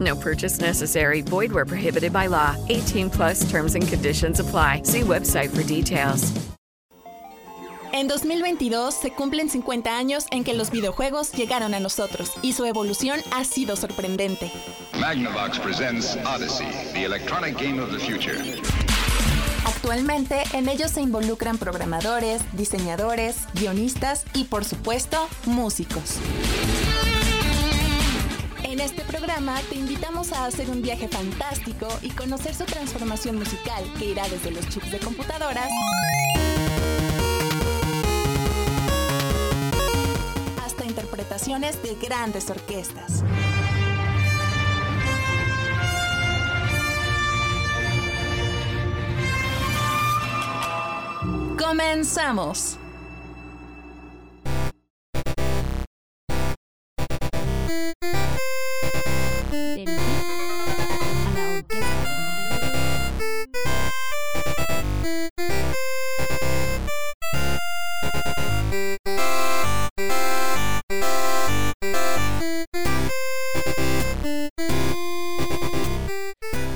No purchase necessary. Void where prohibited by law. 18 plus terms and conditions apply. See website for details. En 2022 se cumplen 50 años en que los videojuegos llegaron a nosotros y su evolución ha sido sorprendente. Magnavox presents Odyssey, the electronic game of the future. Actualmente en ellos se involucran programadores, diseñadores, guionistas y por supuesto músicos. En este programa te invitamos a hacer un viaje fantástico y conocer su transformación musical que irá desde los chips de computadoras hasta interpretaciones de grandes orquestas. Comenzamos.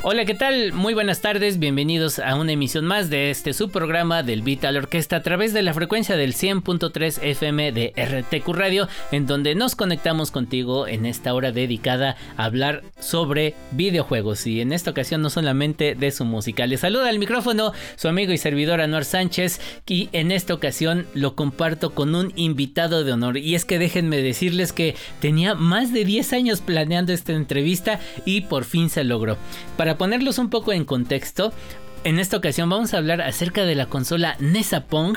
Hola, ¿qué tal? Muy buenas tardes, bienvenidos a una emisión más de este subprograma del Vital Orquesta a través de la frecuencia del 100.3 FM de RTQ Radio, en donde nos conectamos contigo en esta hora dedicada a hablar sobre videojuegos y en esta ocasión no solamente de su música. Les saluda al micrófono su amigo y servidor Anuar Sánchez y en esta ocasión lo comparto con un invitado de honor y es que déjenme decirles que tenía más de 10 años planeando esta entrevista y por fin se logró. Para ponerlos un poco en contexto, en esta ocasión vamos a hablar acerca de la consola NESA Pong,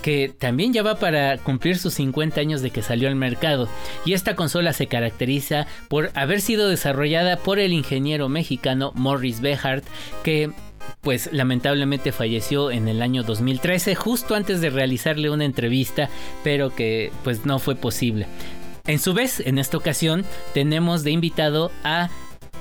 que también ya va para cumplir sus 50 años de que salió al mercado. Y esta consola se caracteriza por haber sido desarrollada por el ingeniero mexicano Morris Behart, que pues lamentablemente falleció en el año 2013, justo antes de realizarle una entrevista, pero que pues no fue posible. En su vez, en esta ocasión, tenemos de invitado a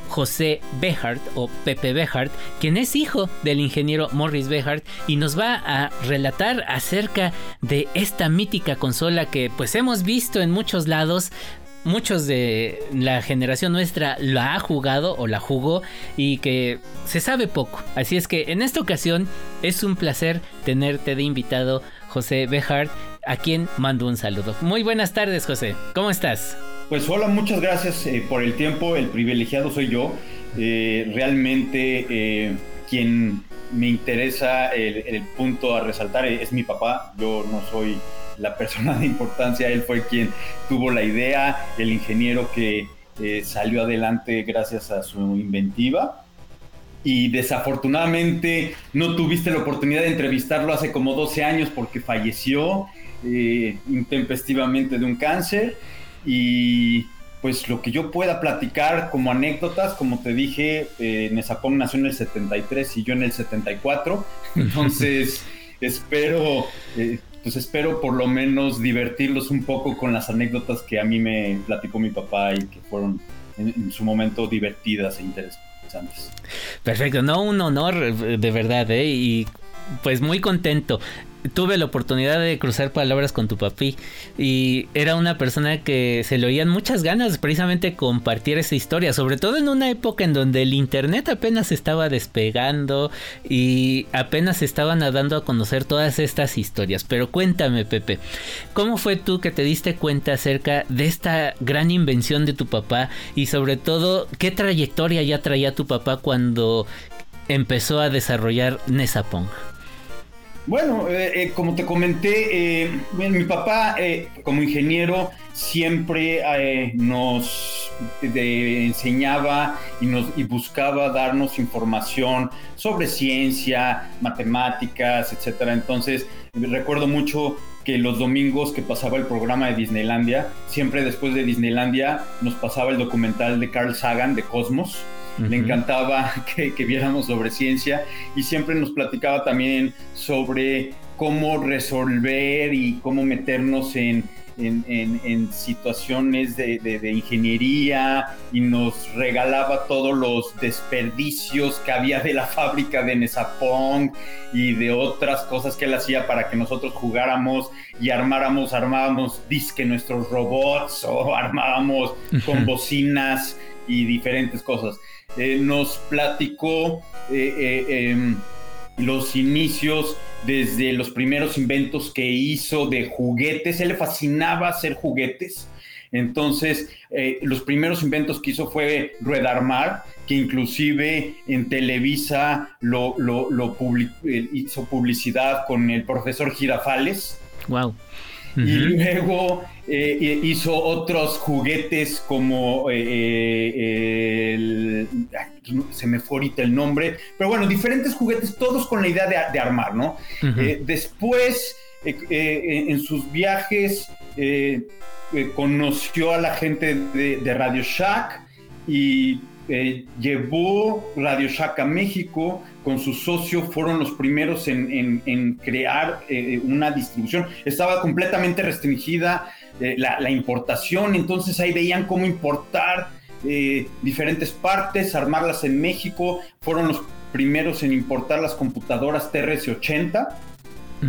José Behart o Pepe Behart, quien es hijo del ingeniero Morris Behart y nos va a relatar acerca de esta mítica consola que pues hemos visto en muchos lados, muchos de la generación nuestra la ha jugado o la jugó y que se sabe poco. Así es que en esta ocasión es un placer tenerte de invitado José Behart, a quien mando un saludo. Muy buenas tardes José, ¿cómo estás? Pues hola, muchas gracias eh, por el tiempo. El privilegiado soy yo. Eh, realmente eh, quien me interesa el, punto a resaltar es mi papá. Yo no soy la persona de importancia. Él fue quien tuvo la idea, el ingeniero que salió adelante gracias a su inventiva. Y desafortunadamente no tuviste la oportunidad de entrevistarlo hace como 12 años porque falleció intempestivamente de un cáncer y pues lo que yo pueda platicar como anécdotas, como te dije, eh, nació en el 73 y yo en el 74, entonces espero, eh, pues espero por lo menos divertirlos un poco con las anécdotas que a mí me platicó mi papá y que fueron en, en su momento divertidas e interesantes. Perfecto, no, un honor de verdad, ¿eh? Y pues muy contento tuve la oportunidad de cruzar palabras con tu papi y era una persona que se le oían muchas ganas precisamente compartir esa historia, sobre todo en una época en donde el internet apenas estaba despegando y apenas estaban dando a conocer todas estas historias. Pero cuéntame, Pepe, ¿cómo fue tú que te diste cuenta acerca de esta gran invención de tu papá y sobre todo qué trayectoria ya traía tu papá cuando empezó a desarrollar Nesapong? Bueno, eh, como te comenté, mi papá como ingeniero siempre nos enseñaba y, nos, y buscaba darnos información sobre ciencia, matemáticas, etcétera. Entonces, recuerdo mucho que los domingos que pasaba el programa de Disneylandia, siempre después de Disneylandia nos pasaba el documental de Carl Sagan de Cosmos. Le encantaba que, que, viéramos sobre ciencia y siempre nos platicaba también sobre cómo resolver y cómo meternos en en, situaciones de, ingeniería y nos regalaba todos los desperdicios que había de la fábrica de Nesapong y de otras cosas que él hacía para que nosotros jugáramos y armáramos, armábamos disque nuestros robots o armábamos con bocinas y diferentes cosas. Eh, nos platicó eh, eh, em, los inicios desde los primeros inventos que hizo de juguetes. Él le fascinaba hacer juguetes. Entonces, los primeros inventos que hizo fue Ruedarmar, que inclusive en Televisa lo, hizo publicidad con el profesor Girafales. Wow. Y luego eh, hizo otros juguetes como el, se me fue ahorita el nombre, pero bueno, diferentes juguetes, todos con la idea de, armar, ¿no? Eh, después, eh, eh, en sus viajes, conoció a la gente de, Radio Shack y llevó Radio Shack a México, con su socio fueron los primeros en, crear una distribución. Estaba completamente restringida la, la, importación, entonces ahí veían cómo importar eh, diferentes partes, armarlas en México. Fueron los primeros en importar las computadoras TRS-80,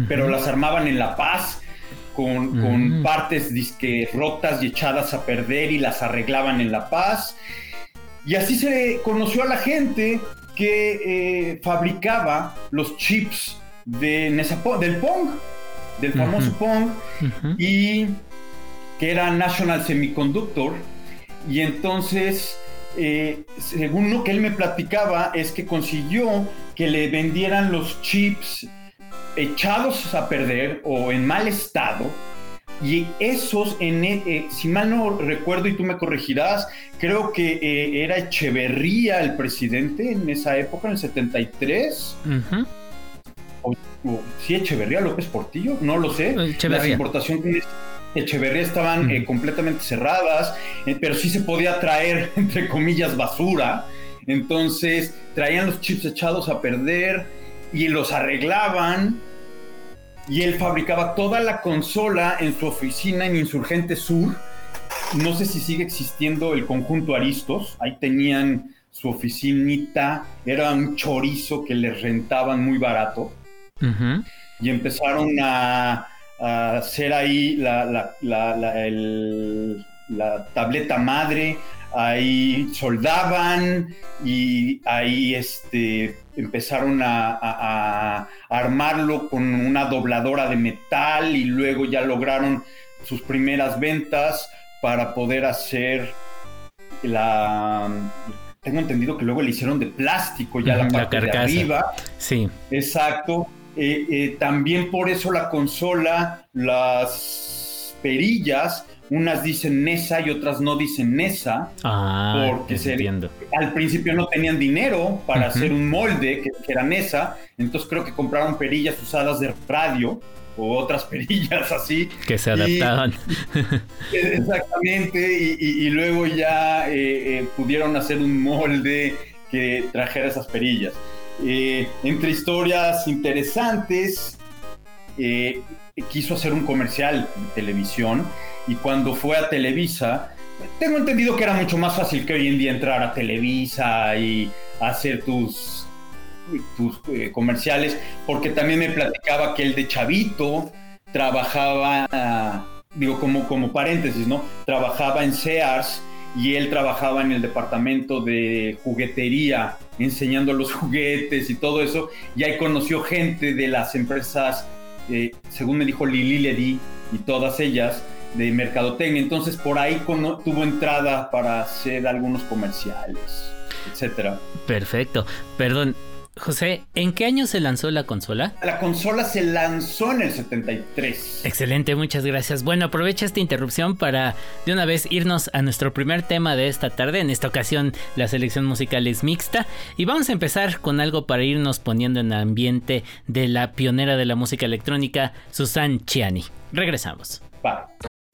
pero las armaban en La Paz con, partes disque rotas y echadas a perder y las arreglaban en La Paz. Y así se conoció a la gente que eh, fabricaba los chips de del Pong, del famoso Pong, y que era National Semiconductor y entonces, eh, según lo que él me platicaba, es que consiguió que le vendieran los chips echados a perder o en mal estado. Y esos, en, eh, si mal no recuerdo y tú me corregirás, creo que era Echeverría el presidente en esa época, en el 73. o, sí, Echeverría, López Portillo, no lo sé. Echeverría. Las importaciones Echeverría estaban eh, completamente cerradas, eh, pero sí se podía traer, entre comillas, basura. Entonces traían los chips echados a perder y los arreglaban. Y él fabricaba toda la consola en su oficina en Insurgente Sur. No sé si sigue existiendo el conjunto Aristos. Ahí tenían su oficinita. Era un chorizo que les rentaban muy barato. Y empezaron a hacer ahí la, la, la, tableta madre, ahí soldaban y ahí este, empezaron a, armarlo con una dobladora de metal y luego ya lograron sus primeras ventas para poder hacer la... Tengo entendido que luego le hicieron de plástico ya la parte de arriba. Sí. Exacto eh, eh, también por eso la consola, las perillas, unas dicen NESA y otras no dicen NESA. Ah, porque se, al principio no tenían dinero para hacer un molde que, era NESA, entonces creo que compraron perillas usadas de radio o otras perillas así. Que se adaptaban. exactamente, y, luego ya eh, pudieron hacer un molde que trajera esas perillas. Eh, entre historias interesantes, eh, quiso hacer un comercial de televisión y cuando fue a Televisa, tengo entendido que era mucho más fácil que hoy en día entrar a Televisa y hacer tus, tus eh, comerciales, porque también me platicaba que el de Chavito trabajaba, digo como, como paréntesis, ¿no? Trabajaba en Sears y él trabajaba en el departamento de juguetería, enseñando los juguetes y todo eso, y ahí conoció gente de las empresas, eh, según me dijo Lili Ledi y todas ellas, de Mercadotecnia, entonces por ahí tuvo entrada para hacer algunos comerciales, etcétera. Perfecto, perdón, José, ¿en qué año se lanzó la consola? La consola se lanzó en el 73. Excelente, muchas gracias. Bueno, aprovecha esta interrupción para de una vez irnos a nuestro primer tema de esta tarde. En esta ocasión la selección musical es mixta y vamos a empezar con algo para irnos poniendo en ambiente de la pionera de la música electrónica, Susan Chiani. Regresamos.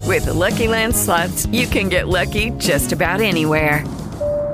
With the Lucky Land slots, you can get lucky just about anywhere.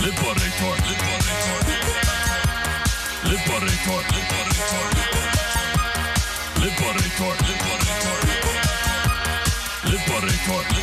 Liberator, Liberator, Liberator, Liberator, Liberator, Liberator, Liberator.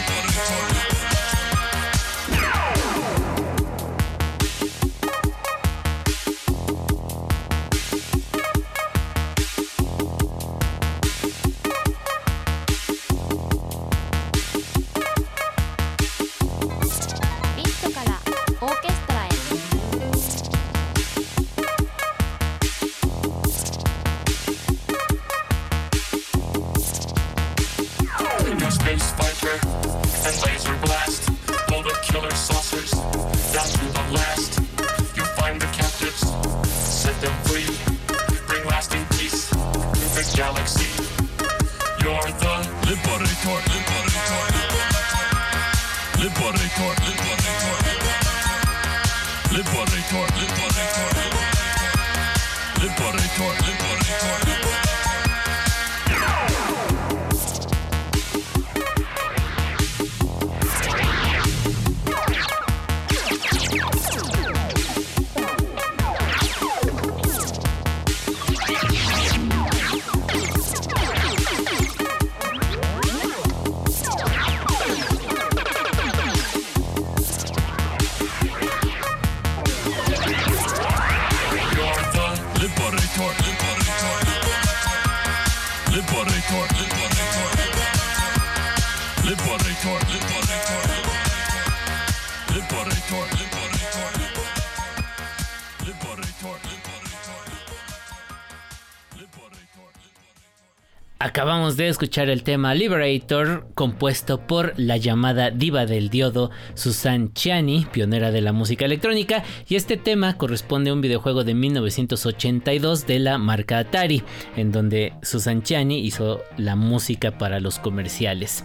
De escuchar el tema Liberator, compuesto por la llamada diva del diodo Susan Chiani, pionera de la música electrónica, y este tema corresponde a un videojuego de 1982 de la marca Atari, en donde Susan Chiani hizo la música para los comerciales.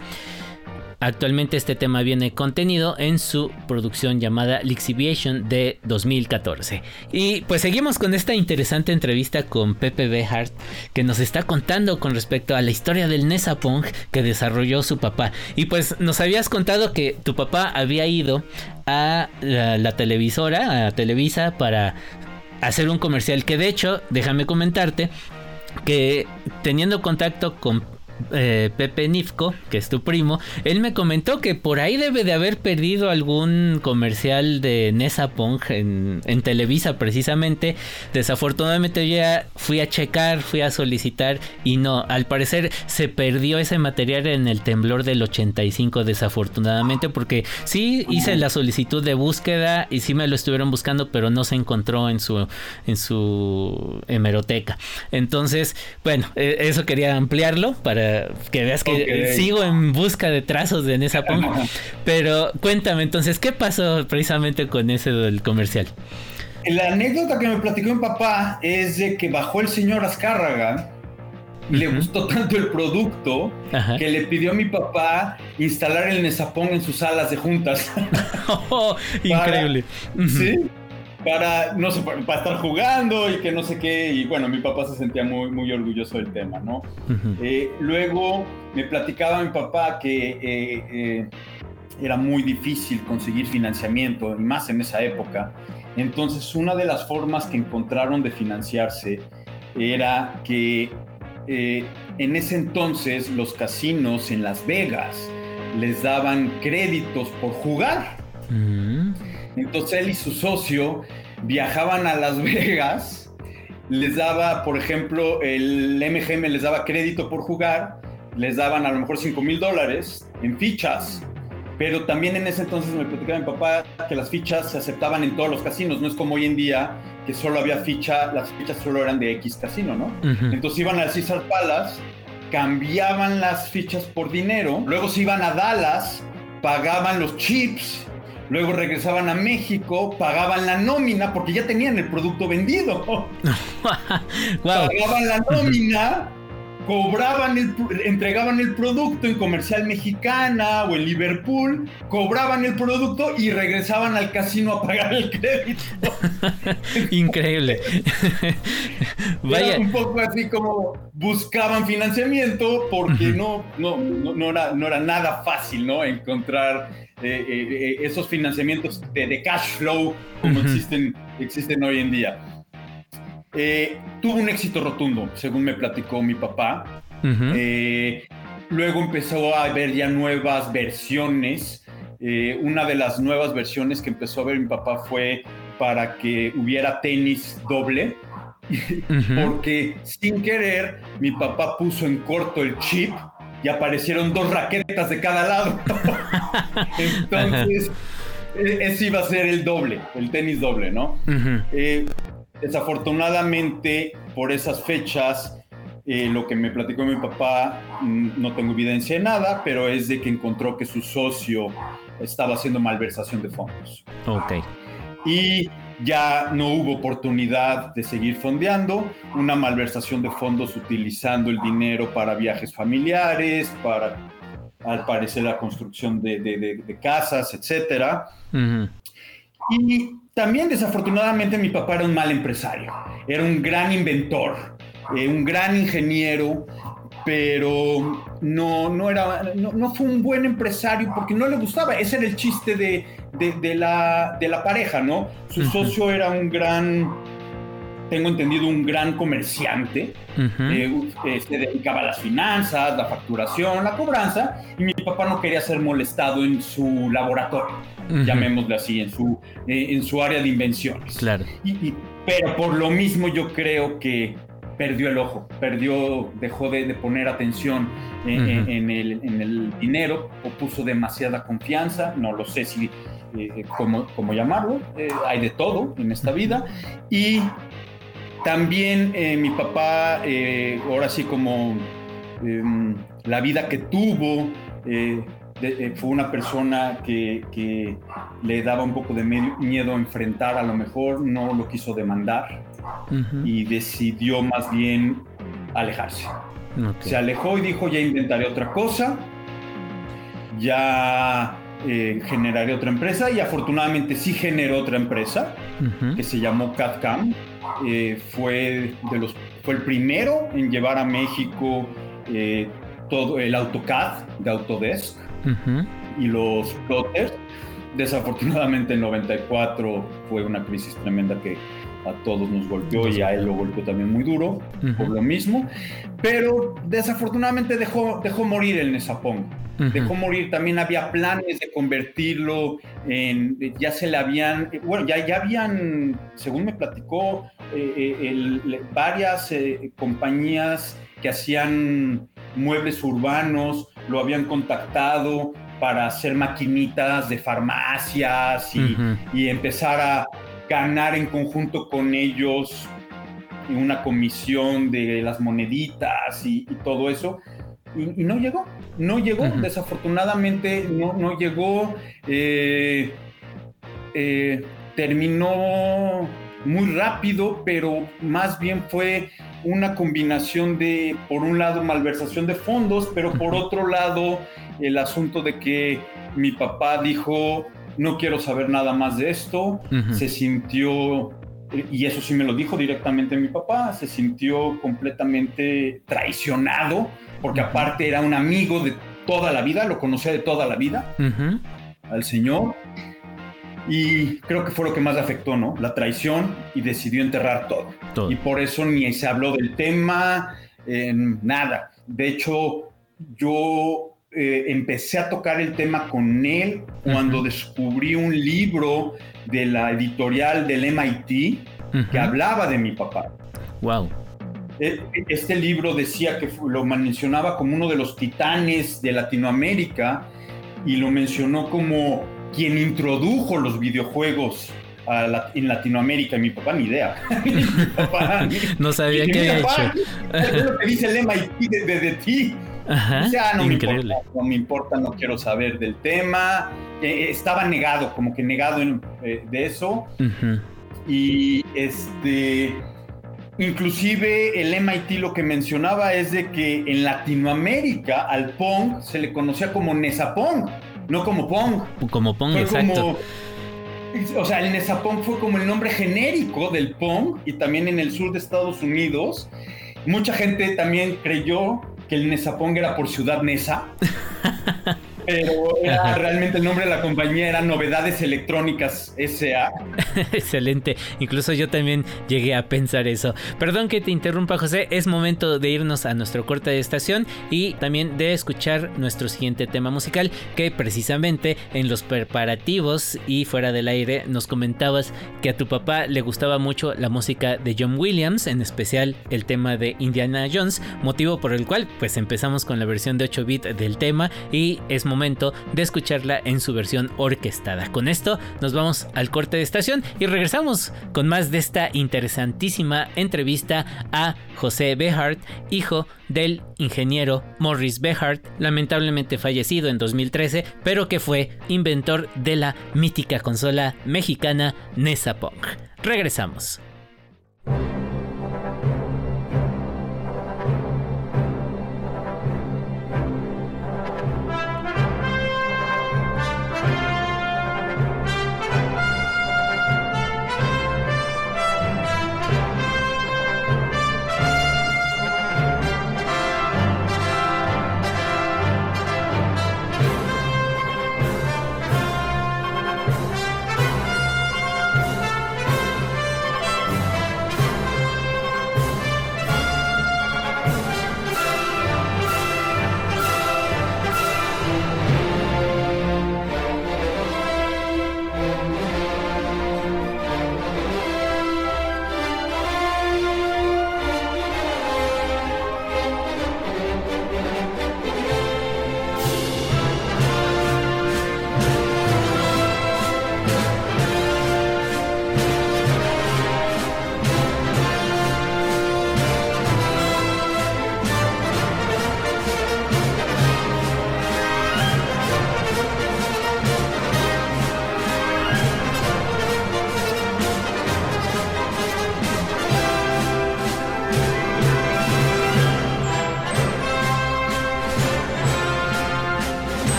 Actualmente este tema viene contenido en su producción llamada Lixiviation de 2014. Y pues seguimos con esta interesante entrevista con Pepe Behart que nos está contando con respecto a la historia del Nesapong que desarrolló su papá. Y pues nos habías contado que tu papá había ido a la, la televisora, a Televisa, para hacer un comercial que de hecho, déjame comentarte, que teniendo contacto con eh, Pepe Nifco, que es tu primo, él me comentó que por ahí debe de haber perdido algún comercial de Nesa Pong en, en Televisa precisamente. Desafortunadamente yo ya fui a checar, fui a solicitar y no, al parecer se perdió ese material en el temblor del 85 desafortunadamente porque sí hice la solicitud de búsqueda y sí me lo estuvieron buscando pero no se encontró en su en su hemeroteca. Entonces, bueno, eh, eso quería ampliarlo para que veas que sigo en busca de trazos de Pong. Pero cuéntame entonces, ¿qué pasó precisamente con ese del comercial? La anécdota que me platicó mi papá es de que bajó el señor Azcárraga, le gustó tanto el producto Ajá. que le pidió a mi papá instalar el Nesapón en sus salas de juntas. Oh, increíble. Sí. Para, no sé, para, estar jugando y que no sé qué. Y bueno, mi papá se sentía muy, muy orgulloso del tema, ¿no? Eh, luego me platicaba mi papá que eh, eh, era muy difícil conseguir financiamiento, y más en esa época. Entonces, una de las formas que encontraron de financiarse era que en ese entonces los casinos en Las Vegas les daban créditos por jugar. Mm. Entonces él y su socio viajaban a Las Vegas, les daba, por ejemplo, el MGM les daba crédito por jugar, les daban a lo mejor 5 mil dólares en fichas, pero también en ese entonces me platicaba mi papá que las fichas se aceptaban en todos los casinos, no es como hoy en día que solo había ficha, las fichas solo eran de X casino, ¿no? Ujú. Entonces iban al Caesar Palace, cambiaban las fichas por dinero, luego se iban a Dallas, pagaban los chips, luego regresaban a México, pagaban la nómina porque ya tenían el producto vendido. Wow. Pagaban la nómina, cobraban el, entregaban el producto en Comercial Mexicana o en Liverpool, cobraban el producto y regresaban al casino a pagar el crédito. Increíble. Vaya. Un poco así como buscaban financiamiento porque no, no, no, no era, no era nada fácil, ¿no? Encontrar eh, eh, eh, esos financiamientos de, de cash flow como existen, existen hoy en día. Eh, tuvo un éxito rotundo, según me platicó mi papá. Eh, luego empezó a haber ya nuevas versiones. Eh, una de las nuevas versiones que empezó a ver mi papá fue para que hubiera tenis doble, porque sin querer mi papá puso en corto el chip y aparecieron dos raquetas de cada lado. Entonces, e- ese iba a ser el doble, el tenis doble, ¿no? Eh, desafortunadamente, por esas fechas, eh, lo que me platicó mi papá, mm, no tengo evidencia de nada, pero es de que encontró que su socio estaba haciendo malversación de fondos. Ok. Y ya no hubo oportunidad de seguir fondeando, una malversación de fondos utilizando el dinero para viajes familiares, para, al parecer, la construcción de, de- de- de casas, etcétera. Ujú. Y también desafortunadamente mi papá era un mal empresario, era un gran inventor, eh, un gran ingeniero, pero no, no, era, no, no fue un buen empresario porque no le gustaba, ese era el chiste de, de- de la, de la pareja, ¿no? Su socio era un gran, tengo entendido, un gran comerciante, Ujú. eh, eh, se dedicaba a las finanzas, la facturación, la cobranza, y mi papá no quería ser molestado en su laboratorio, Ujú. llamémosle así, en su, eh, en su área de invenciones. Claro. Y- y- pero por lo mismo yo creo que perdió el ojo, perdió, dejó de, de poner atención en, el, en el dinero o puso demasiada confianza, no lo sé si, eh, cómo, cómo llamarlo, eh, hay de todo en esta vida. Y también eh, mi papá, ahora sí como em, la vida que tuvo, eh, de- eh, fue una persona que, que le daba un poco de miedo a enfrentar, a lo mejor no lo quiso demandar Ujú. y decidió más bien alejarse. Ok. Se alejó y dijo, ya inventaré otra cosa, ya eh, generaré otra empresa y afortunadamente sí generó otra empresa Ujú. que se llamó CAD-CAM. Eh, fue, de los, fue el primero en llevar a México eh, todo el AutoCAD de Autodesk Y los plotters. Desafortunadamente en 94 fue una crisis tremenda que a todos nos golpeó y a él lo golpeó también muy duro por lo mismo. Pero desafortunadamente dejó, dejó morir el Nesapón. Ujú. Dejó morir. También había planes de convertirlo en. Ya se le habían. Bueno, ya, ya habían, según me platicó, eh, eh, el- varias eh, compañías que hacían muebles urbanos lo habían contactado para hacer maquinitas de farmacias y, empezar a ganar en conjunto con ellos una comisión de las moneditas y, y todo eso. Y, y no llegó, no llegó, desafortunadamente no, no llegó. eh, eh, terminó muy rápido, pero más bien fue una combinación de, por un lado, malversación de fondos, pero por otro lado, el asunto de que mi papá dijo, no quiero saber nada más de esto, se sintió, y eso sí me lo dijo directamente mi papá, se sintió completamente traicionado, porque aparte era un amigo de toda la vida, lo conocía de toda la vida, al señor, Y creo que fue lo que más le afectó, ¿no? La traición y decidió enterrar todo. Todo. Y por eso ni se habló del tema, eh, nada. De hecho, yo eh, empecé a tocar el tema con él cuando descubrí un libro de la editorial del MIT que Ujú. hablaba de mi papá. Wow. E- Este libro decía que lo mencionaba como uno de los titanes de Latinoamérica y lo mencionó como quien introdujo los videojuegos a la- en Latinoamérica. Mi papá ni idea. Mi papá, ni- No sabía mi había papá, hecho. Es lo que dice el MIT de, de- de ti. Ajá. Dice, "Ah, no me importa, no me importa, no quiero saber del tema. Eh, estaba negado, como que negado en- eh, de eso. Y este, inclusive el MIT lo que mencionaba es de que en Latinoamérica al Pong se le conocía como Nesapong, no como Pong. Como Pong, Fue exacto. como- o sea, el Nesapong fue como el nombre genérico del Pong y también en el sur de Estados Unidos. Mucha gente también creyó que el Nesapong era por Ciudad Nesa. Pero era realmente el nombre de la compañía era Novedades Electrónicas SA. Excelente. Incluso yo también llegué a pensar eso. Perdón que te interrumpa, José. Es momento de irnos a nuestro corte de estación y también de escuchar nuestro siguiente tema musical, que precisamente en los preparativos y fuera del aire nos comentabas que a tu papá le gustaba mucho la música de John Williams, en especial el tema de Indiana Jones, motivo por el cual pues empezamos con la versión de 8 bit del tema y es momento de escucharla en su versión orquestada. Con esto nos vamos al corte de estación y regresamos con más de esta interesantísima entrevista a José Behart, hijo del ingeniero Morris Behart, lamentablemente fallecido en 2013, pero que fue inventor de la mítica consola mexicana Nesapong. Regresamos.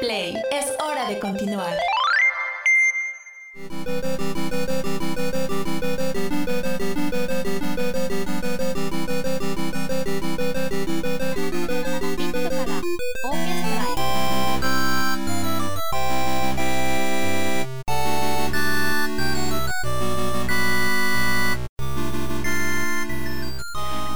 Play. Es hora de continuar.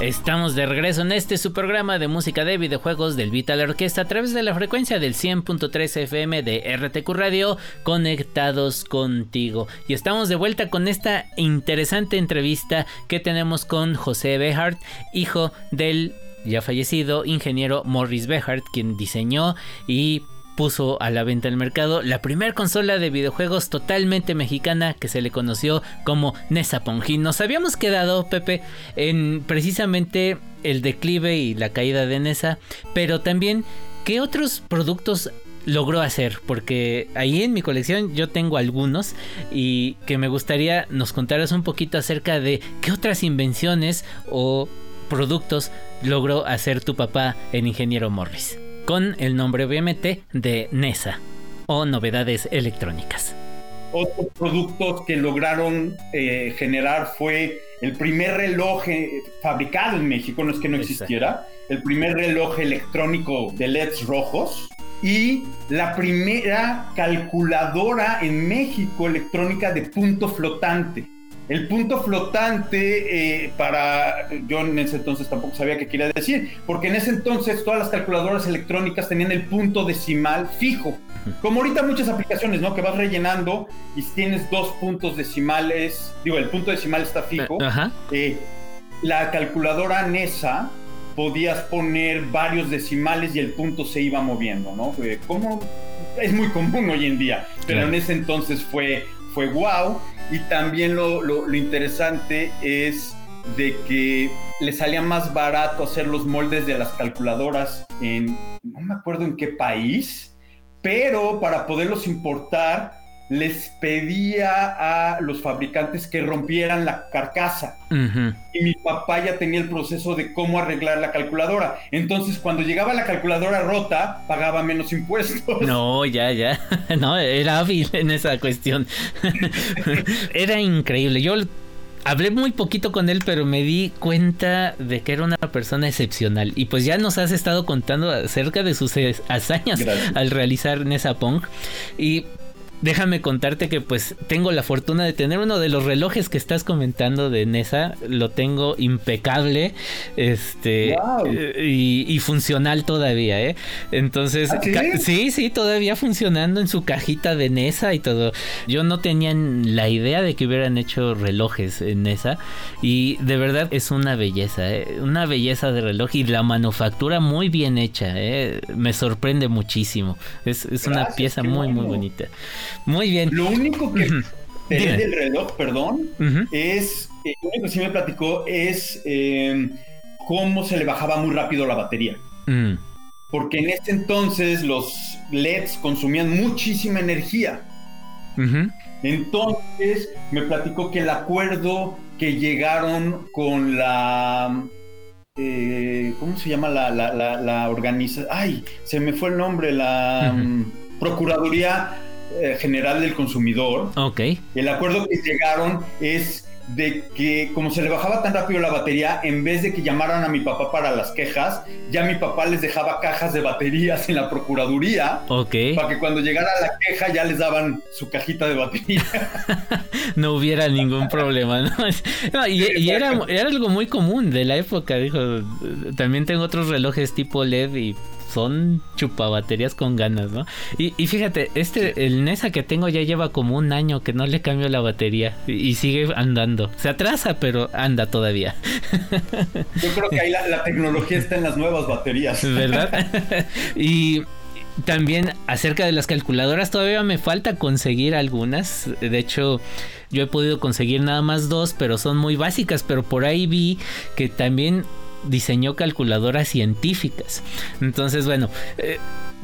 Estamos de regreso en este su programa de música de videojuegos del Vital Orquesta a través de la frecuencia del 100.3 FM de RTQ Radio, conectados contigo. Y estamos de vuelta con esta interesante entrevista que tenemos con José Behart, hijo del ya fallecido ingeniero Morris Behart, quien diseñó y puso a la venta en el mercado la primera consola de videojuegos totalmente mexicana que se le conoció como Nesapong. Y nos habíamos quedado, Pepe, en precisamente el declive y la caída de Nesa, pero también qué otros productos logró hacer, porque ahí en mi colección yo tengo algunos y que me gustaría nos contaras un poquito acerca de qué otras invenciones o productos logró hacer tu papá, el ingeniero Morris con el nombre obviamente de NESA o Novedades Electrónicas. Otros productos que lograron eh, generar fue el primer reloj eh, fabricado en México, no es que no existiera, el primer reloj electrónico de LEDs rojos y la primera calculadora en México electrónica de punto flotante. El punto flotante, eh, para. Yo en ese entonces tampoco sabía qué quería decir, porque en ese entonces todas las calculadoras electrónicas tenían el punto decimal fijo. Como ahorita muchas aplicaciones, ¿no? Que vas rellenando y tienes dos puntos decimales. Digo, el punto decimal está fijo. Eh, la calculadora NESA podías poner varios decimales y el punto se iba moviendo, ¿no? Eh, como es muy común hoy en día, pero en ese entonces fue, fue wow. Y también lo, lo, interesante es de que le salía más barato hacer los moldes de las calculadoras en, no me acuerdo en qué país, pero para poderlos importar les pedía a los fabricantes que rompieran la carcasa. Uh -huh. Y mi papá ya tenía el proceso de cómo arreglar la calculadora. Entonces, cuando llegaba la calculadora rota, pagaba menos impuestos. No, ya, ya. No, era hábil en esa cuestión. era increíble. Yo hablé muy poquito con él, pero me di cuenta de que era una persona excepcional. Y pues ya nos has estado contando acerca de sus hazañas Gracias. al realizar Nesa Pong. Y déjame contarte que pues tengo la fortuna de tener uno de los relojes que estás comentando de Nesa, lo tengo impecable, este wow. y, y, funcional todavía, ¿eh? Entonces, ¿Ah, sí? sí, sí, todavía funcionando en su cajita de Nesa y todo. Yo no tenía la idea de que hubieran hecho relojes en Nesa y de verdad es una belleza, ¿eh? una belleza de reloj y la manufactura muy bien hecha, ¿eh? me sorprende muchísimo. Es, es una pieza muy, bueno. muy bonita. Muy bien. Lo único que uh -huh. del reloj, perdón, uh -huh. es, eh, lo único que sí me platicó es eh, cómo se le bajaba muy rápido la batería. Mm. Porque en ese entonces los LEDs consumían muchísima energía. Uh -huh. Entonces me platicó que el acuerdo que llegaron con la eh, ¿cómo se llama la, la, la, la organización? Ay, se me fue el nombre, la uh -huh. Procuraduría General del Consumidor. Ok. El acuerdo que llegaron es de que como se le bajaba tan rápido la batería, en vez de que llamaran a mi papá para las quejas, ya mi papá les dejaba cajas de baterías en la Procuraduría. Ok. Para que cuando llegara la queja ya les daban su cajita de batería. no hubiera ningún problema, ¿no? no y, y era, era, algo muy común de la época, dijo. También tengo otros relojes tipo LED y son chupabaterías con ganas, ¿no? Y, y fíjate, este, el Nesa que tengo ya lleva como un año que no le cambio la batería y, y sigue andando. Se atrasa, pero anda todavía. Yo creo que ahí la, la tecnología está en las nuevas baterías. ¿Verdad? y también acerca de las calculadoras todavía me falta conseguir algunas. De hecho, yo he podido conseguir nada más dos, pero son muy básicas. Pero por ahí vi que también diseñó calculadoras científicas. Entonces, bueno, eh,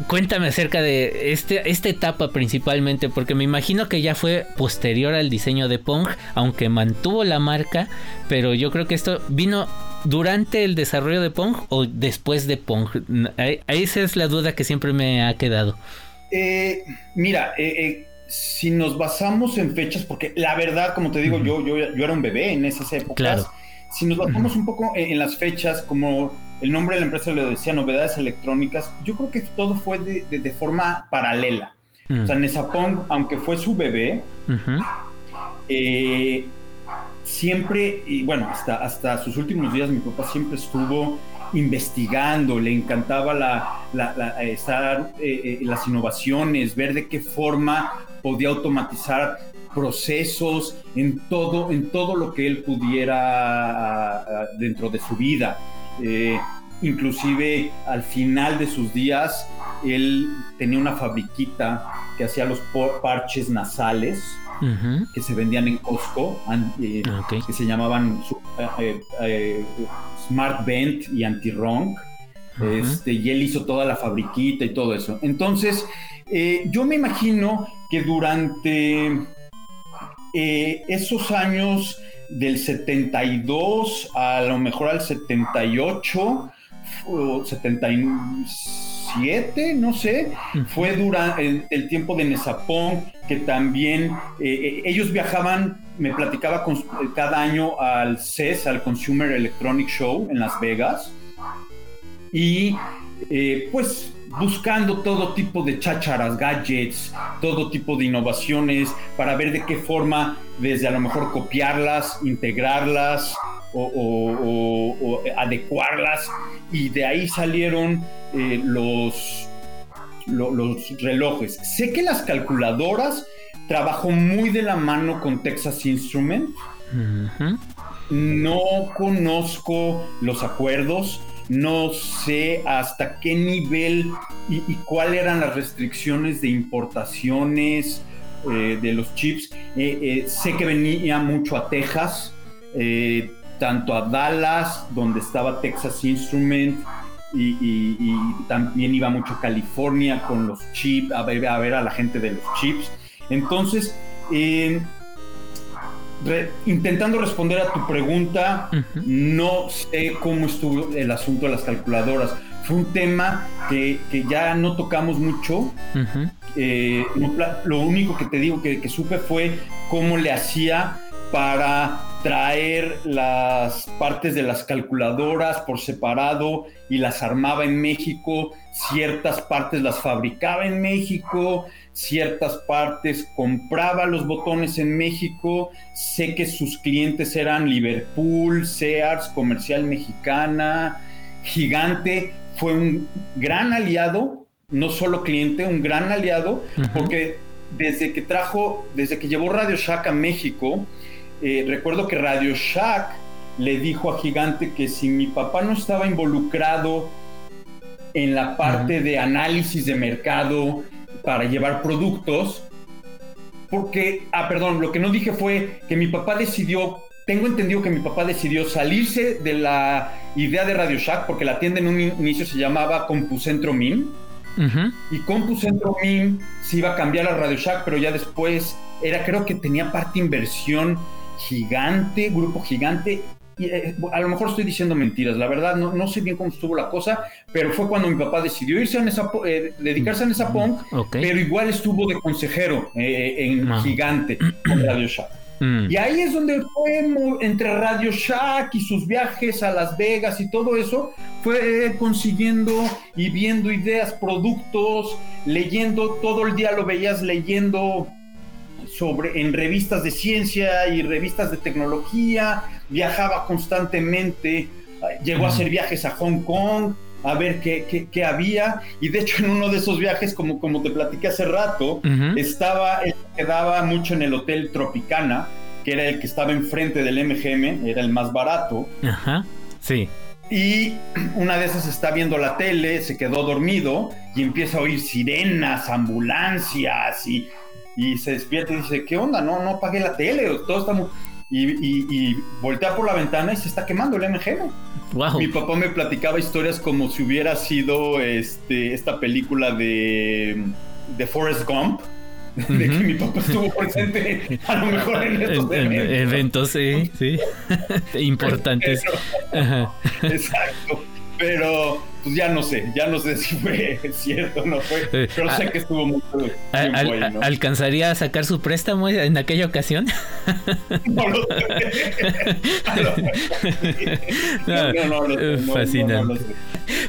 cuéntame acerca de este, esta etapa principalmente, porque me imagino que ya fue posterior al diseño de Pong, aunque mantuvo la marca, pero yo creo que esto vino durante el desarrollo de Pong o después de Pong. Ahí- Esa es la duda que siempre me ha quedado. Eh, mira, eh, eh, si nos basamos en fechas, porque la verdad, como te digo, yo, yo, yo era un bebé en esas épocas. Claro. Si nos basamos un poco en, en las fechas, como el nombre de la empresa lo decía, novedades electrónicas, yo creo que todo fue de, de- de forma paralela. Mm. O sea, Nesapong, aunque fue su bebé, eh, siempre, y bueno, hasta, hasta sus últimos días, mi papá siempre estuvo investigando, le encantaba la, la- la- eh, estar, eh, eh, las innovaciones, ver de qué forma podía automatizar procesos en todo, en todo lo que él pudiera ah, ah, dentro de su vida. Eh, inclusive al final de sus días, él tenía una fabriquita que hacía los parches nasales que se vendían en Costco, eh, Ok. que se llamaban eh, Smart Vent y Anti-Ronk. Este, y él hizo toda la fabriquita y todo eso. Entonces, yo me imagino que durante eh, esos años del 72 a lo mejor al 78 o 77, no sé, fue durante el, el tiempo de Nesapón que también eh, eh, ellos viajaban, me platicaba con- cada año al CES, al Consumer Electronic Show en Las Vegas, y eh, pues buscando todo tipo de chácharas, gadgets, todo tipo de innovaciones para ver de qué forma, desde a lo mejor copiarlas, integrarlas o, o- o- o adecuarlas, y de ahí salieron eh, los, lo- los relojes. Sé que las calculadoras trabajó muy de la mano con Texas Instruments. Ujú. No conozco los acuerdos, no sé hasta qué nivel y, cuáles eran las restricciones de importaciones eh, de los chips. Eh, eh, sé que venía mucho a Texas, tanto a Dallas, donde estaba Texas Instruments, y, también iba mucho a California con los chips, a ver a, ver a la gente de los chips. Entonces, Re- intentando responder a tu pregunta, no sé cómo estuvo el asunto de las calculadoras. Fue un tema que, que ya no tocamos mucho. Eh, no lo único que te digo que, que supe fue cómo le hacía para traer las partes de las calculadoras por separado y las armaba en México, ciertas partes las fabricaba en México, ciertas partes compraba los botones en México, sé que sus clientes eran Liverpool, Sears, Comercial Mexicana, Gigante, fue un gran aliado, no solo cliente, un gran aliado, porque desde que trajo, desde que llevó Radio Shack a México, eh, recuerdo que Radio Shack le dijo a Gigante que si mi papá no estaba involucrado en la parte de análisis de mercado para llevar productos, porque, ah, perdón, lo que no dije fue que mi papá decidió, tengo entendido que mi papá decidió salirse de la idea de Radio Shack, porque la tienda en un inicio se llamaba CompuCentro MIM, Ujú. y CompuCentro MIM se iba a cambiar a Radio Shack, pero ya después era, creo que tenía parte inversión gigante, grupo gigante. Y, eh, a lo mejor estoy diciendo mentiras, la verdad no, no sé bien cómo estuvo la cosa, pero fue cuando mi papá decidió irse a Nesapo- eh, dedicarse a Nesapong, Ok. pero igual estuvo de consejero eh, en Ah. Gigante con Radio Shack. Mm. Y ahí es donde fue entre Radio Shack y sus viajes a Las Vegas y todo eso, fue consiguiendo y viendo ideas, productos, leyendo, todo el día lo veías leyendo sobre en revistas de ciencia y revistas de tecnología, viajaba constantemente, llegó a hacer viajes a Hong Kong, a ver qué, qué, qué había. Y de hecho, en uno de esos viajes, como, como te platiqué hace rato, estaba, él quedaba mucho en el Hotel Tropicana, que era el que estaba enfrente del MGM, era el más barato. Ajá. Sí. Y una de esas está viendo la tele, se quedó dormido y empieza a oír sirenas, ambulancias y, y se despierta y dice, ¿qué onda? No, no apagué la tele, todo está muy... Y, y- y voltea por la ventana y se está quemando el MGM. Wow. Mi papá me platicaba historias como si hubiera sido este, esta película de, de Forrest Gump, de que mi papá estuvo presente a lo mejor en estos En- en- eventos. eventos, sí, sí. Importantes. Ajá. Exacto. Pero pues ya no sé, ya no sé si fue cierto o no fue. Eh, Pero sé que estuvo muy, muy Al-. ¿Alcanzaría a sacar su préstamo en aquella ocasión? No lo sé. No, no, no.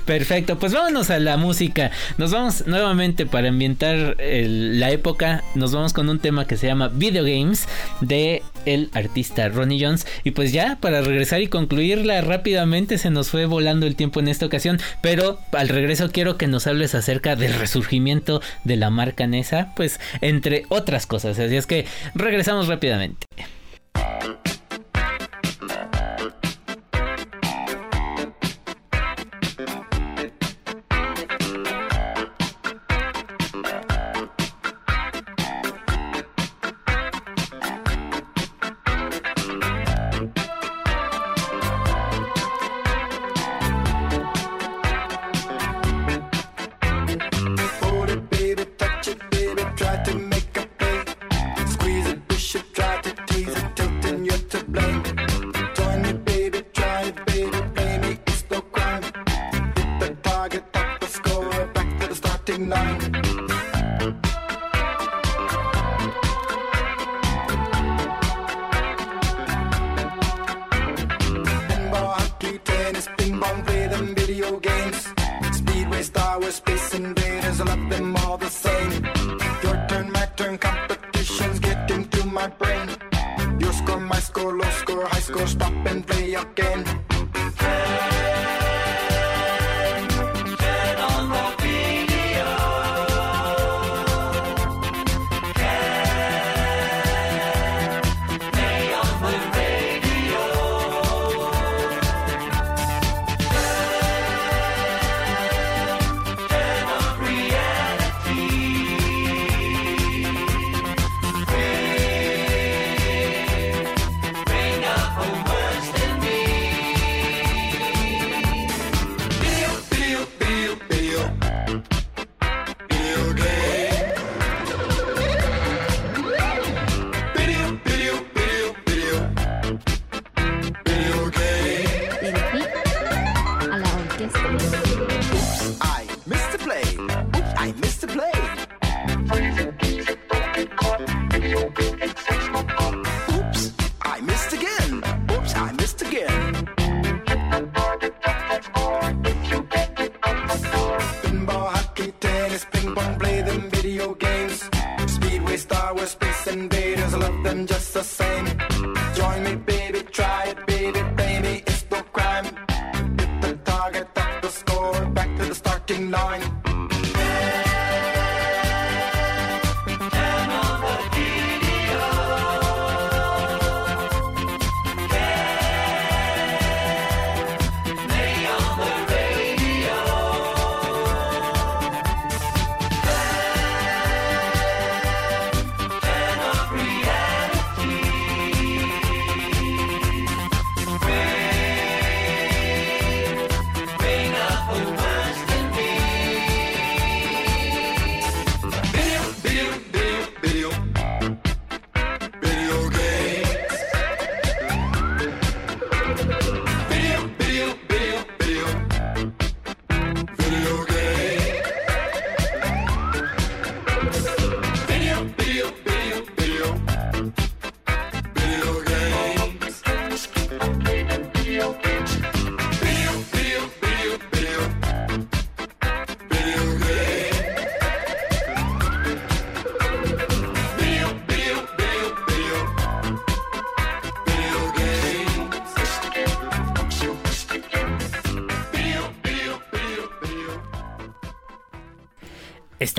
Perfecto, pues vámonos a la música. Nos vamos nuevamente para ambientar la época. Nos vamos con un tema que se llama Video Games de el artista Ronnie Jones. Y pues ya, para regresar y concluirla rápidamente, se nos fue volando el tiempo en esta ocasión. Pero al regreso quiero que nos hables acerca del resurgimiento de la marca Nesa, pues entre otras cosas. Así es que regresamos rápidamente. Back to the starting line. I love them all the same. Your turn, my turn, competitions get into my brain. Your score, my score, low score, high score, stop and play again.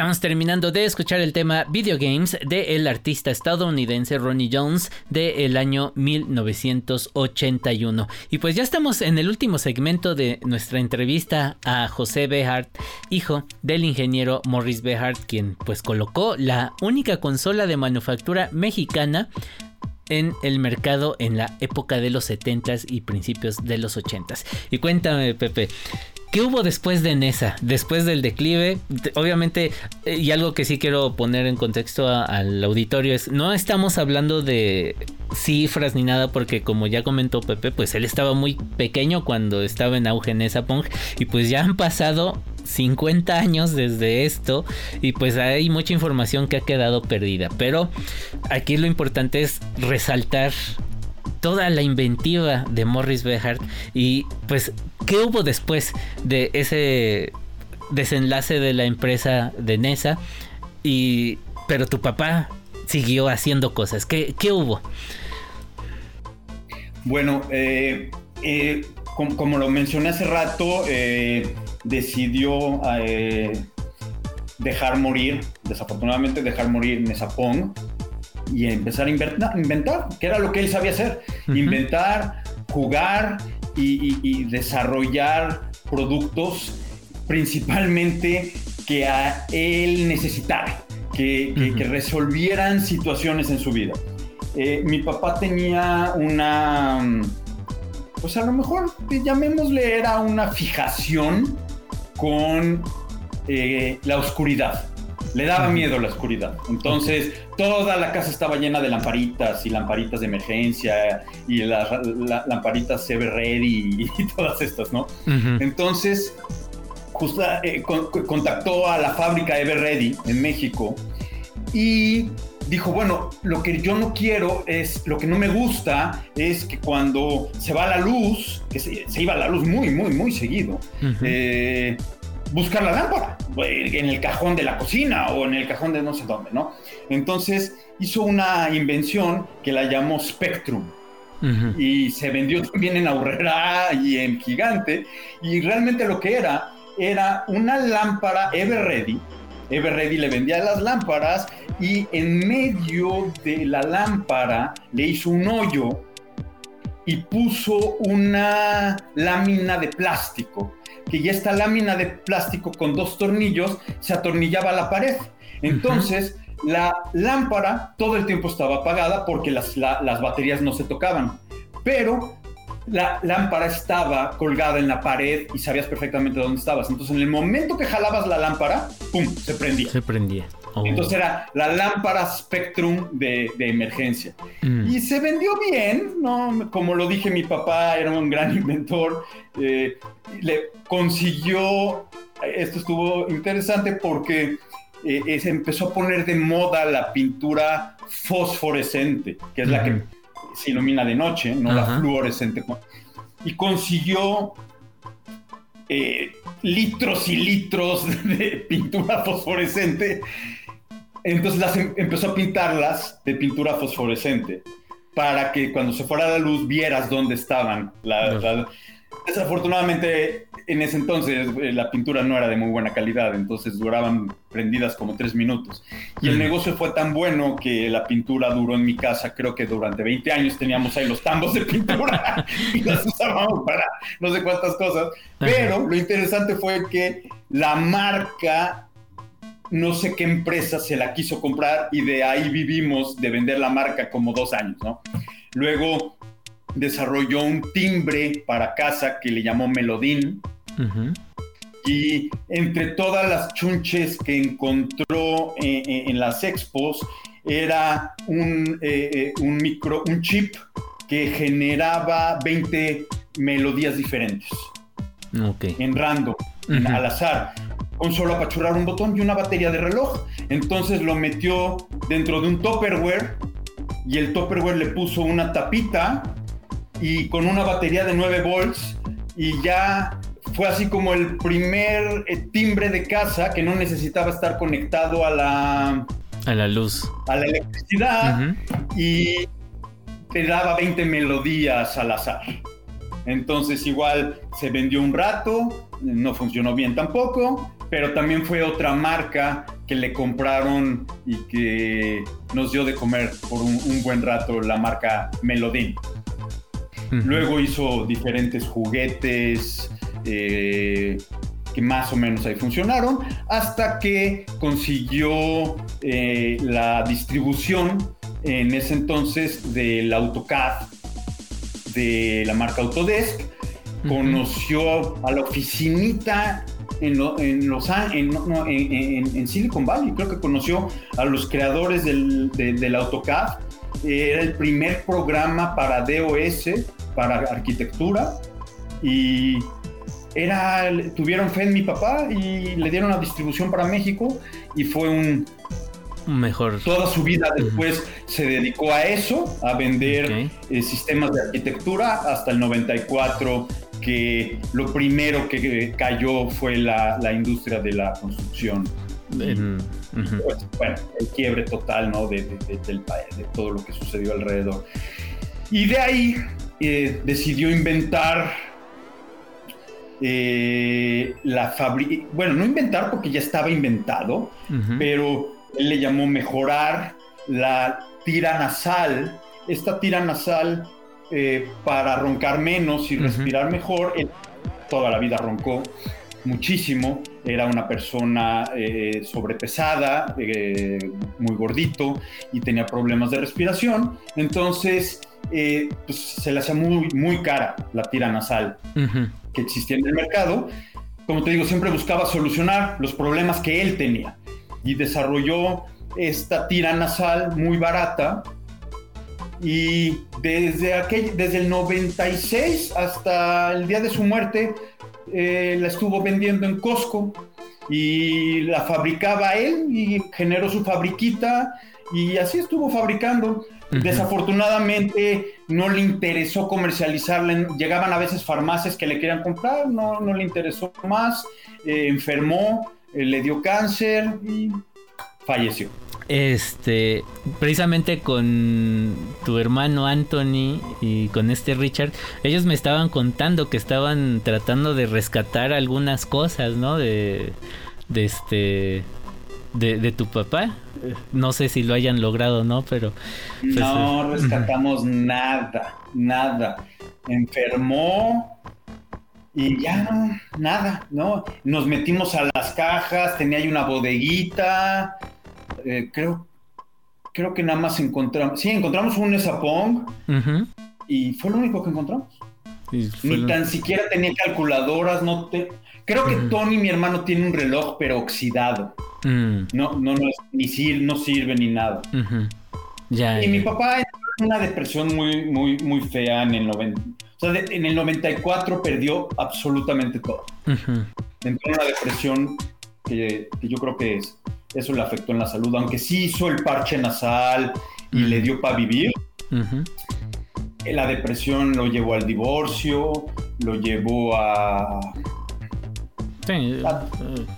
Estamos terminando de escuchar el tema Video Games del artista estadounidense Ronnie Jones del año 1981. Y pues ya estamos en el último segmento de nuestra entrevista a José Behart, hijo del ingeniero Morris Behart, quien pues colocó la única consola de manufactura mexicana en el mercado en la época de los 70s y principios de los 80s. Y cuéntame, Pepe, ¿Qué hubo después de Nesa? Después del declive, obviamente, eh, y algo que sí quiero poner en contexto al auditorio es, no estamos hablando de cifras ni nada, porque como ya comentó Pepe, pues él estaba muy pequeño cuando estaba en auge Nesa Pong, y pues ya han pasado 50 años desde esto, y pues hay mucha información que ha quedado perdida, pero aquí lo importante es resaltar toda la inventiva de Morris Behart y pues qué hubo después de ese desenlace de la empresa de Nesa y pero tu papá siguió haciendo cosas. Qué, qué hubo Bueno, eh, eh, com- como, lo mencioné hace rato, eh, decidió eh, dejar morir, desafortunadamente dejar morir Nesapong y empezar a inventar, que era lo que él sabía hacer, inventar, jugar y, y- y desarrollar productos principalmente que a él necesitara, que, que- que resolvieran situaciones en su vida. Eh, mi papá tenía una, pues a lo mejor llamémosle era una fijación con eh, la oscuridad. Le daba miedo la oscuridad. Entonces, toda la casa estaba llena de lamparitas y lamparitas de emergencia y las la- lamparitas Ever Ready y, todas estas, ¿no? Entonces, justo, eh, con- contactó a la fábrica Ever Ready en México y dijo, bueno, lo que yo no quiero es, lo que no me gusta es que cuando se va la luz, que se, se iba la luz muy, muy, muy seguido, eh, buscar la lámpara en el cajón de la cocina o en el cajón de no sé dónde, ¿no? Entonces hizo una invención que la llamó Spectrum. Y se vendió también en Aurrera y en Gigante. Y realmente lo que era era una lámpara Ever Ready Ever Ready le vendía las lámparas y en medio de la lámpara le hizo un hoyo y puso una lámina de plástico que ya esta lámina de plástico con dos tornillos se atornillaba a la pared entonces la lámpara todo el tiempo estaba apagada porque las, la- las baterías no se tocaban pero la lámpara estaba colgada en la pared y sabías perfectamente dónde estabas. Entonces, en el momento que jalabas la lámpara, ¡pum! se prendía. se prendía Oh. Entonces era la lámpara Spectrum de, de emergencia. Mm. Y se vendió bien, ¿no? Como lo dije, mi papá era un gran inventor. eh, le consiguió, esto estuvo interesante porque eh, se empezó a poner de moda la pintura fosforescente, que es la que se ilumina de noche, no la Ajá. fluorescente. Y consiguió eh, litros y litros de pintura fosforescente. Entonces las em- empezó a pintarlas de pintura fosforescente para que cuando se fuera la luz vieras dónde estaban. La- la- desafortunadamente en ese entonces eh, la pintura no era de muy buena calidad, entonces duraban prendidas como tres minutos. Y el negocio fue tan bueno que la pintura duró en mi casa, creo que durante 20 años teníamos ahí los tambos de pintura y las usábamos para no sé cuántas cosas. Pero lo interesante fue que la marca, no sé qué empresa se la quiso comprar y de ahí vivimos de vender la marca como dos años, ¿no? Luego desarrolló un timbre para casa que le llamó Melodín. Y entre todas las chunches que encontró eh, eh, en las expos era un, eh, un micro, un chip que generaba 20 melodías diferentes. En random, al azar, con solo apachurrar un botón y una batería de reloj. Entonces lo metió dentro de un Tupperware y el Tupperware le puso una tapita y con una batería de 9 volts y ya fue así como el primer eh, timbre de casa que no necesitaba estar conectado a la, a la luz a la electricidad y te daba 20 melodías al azar. Entonces igual se vendió un rato, no funcionó bien tampoco, pero también fue otra marca que le compraron y que nos dio de comer por un, un buen rato, la marca Melodin. Luego hizo diferentes juguetes eh, que más o menos ahí funcionaron, hasta que consiguió eh, la distribución en ese entonces del AutoCAD de la marca Autodesk. Conoció a la oficinita en, lo- en Los en, no, en- Silicon Valley. Creo que conoció a los creadores del, de- del AutoCAD. Era el primer programa para DOS, para arquitectura. Y era, tuvieron fe en mi papá y le dieron la distribución para México. Y fue un, Mejor. Toda su vida después se dedicó a eso, a vender eh, sistemas de arquitectura hasta el 94, que lo primero que cayó fue la, la industria de la construcción. En- ujú. Pues, bueno, el quiebre total ¿no? de, de- de- del país, de todo lo que sucedió alrededor. Y de ahí eh, decidió inventar eh, la fábrica, bueno, no inventar porque ya estaba inventado, Ujú. pero él le llamó mejorar la tira nasal, esta tira nasal eh, para roncar menos y respirar mejor. Él toda la vida roncó muchísimo, era una persona eh, sobrepesada, eh, muy gordito y tenía problemas de respiración, entonces eh, pues, se le hacía muy, muy cara la tira nasal que existía en el mercado. Como te digo, siempre buscaba solucionar los problemas que él tenía y desarrolló esta tira nasal muy barata. Y desde, aquel, desde el 96 hasta el día de su muerte, eh, la estuvo vendiendo en Costco y la fabricaba él y generó su fabriquita y así estuvo fabricando. Desafortunadamente no le interesó comercializarla. Llegaban a veces farmacias que le querían comprar, no, no le interesó más. eh, enfermó, eh, le dio cáncer y falleció. Este, precisamente con tu hermano Anthony y con este Richard, ellos me estaban contando que estaban tratando de rescatar algunas cosas, ¿no? De, de este, de, de tu papá. No sé si lo hayan logrado o no, pero... pues, no eh, rescatamos nada, nada. Enfermó y ya no, nada, ¿no? Nos metimos a las cajas, tenía ahí una bodeguita, eh, creo, creo que nada más encontramos, sí, encontramos un Nesapong ujú. y fue lo único que encontramos. Ni lo- tan siquiera tenía calculadoras, no te... Creo que Tony, mi hermano, tiene un reloj, pero oxidado. Mm, No, no, no, es- ni sir- no sirve ni nada. Ya, Y mi papá entró en una depresión muy, muy, muy fea en el 90. O sea, de- en el 94 perdió absolutamente todo. Entró en una depresión que, que yo creo que es, eso le afectó en la salud, aunque sí hizo el parche nasal y le dio para vivir. La depresión lo llevó al divorcio, lo llevó a... Sí, eh,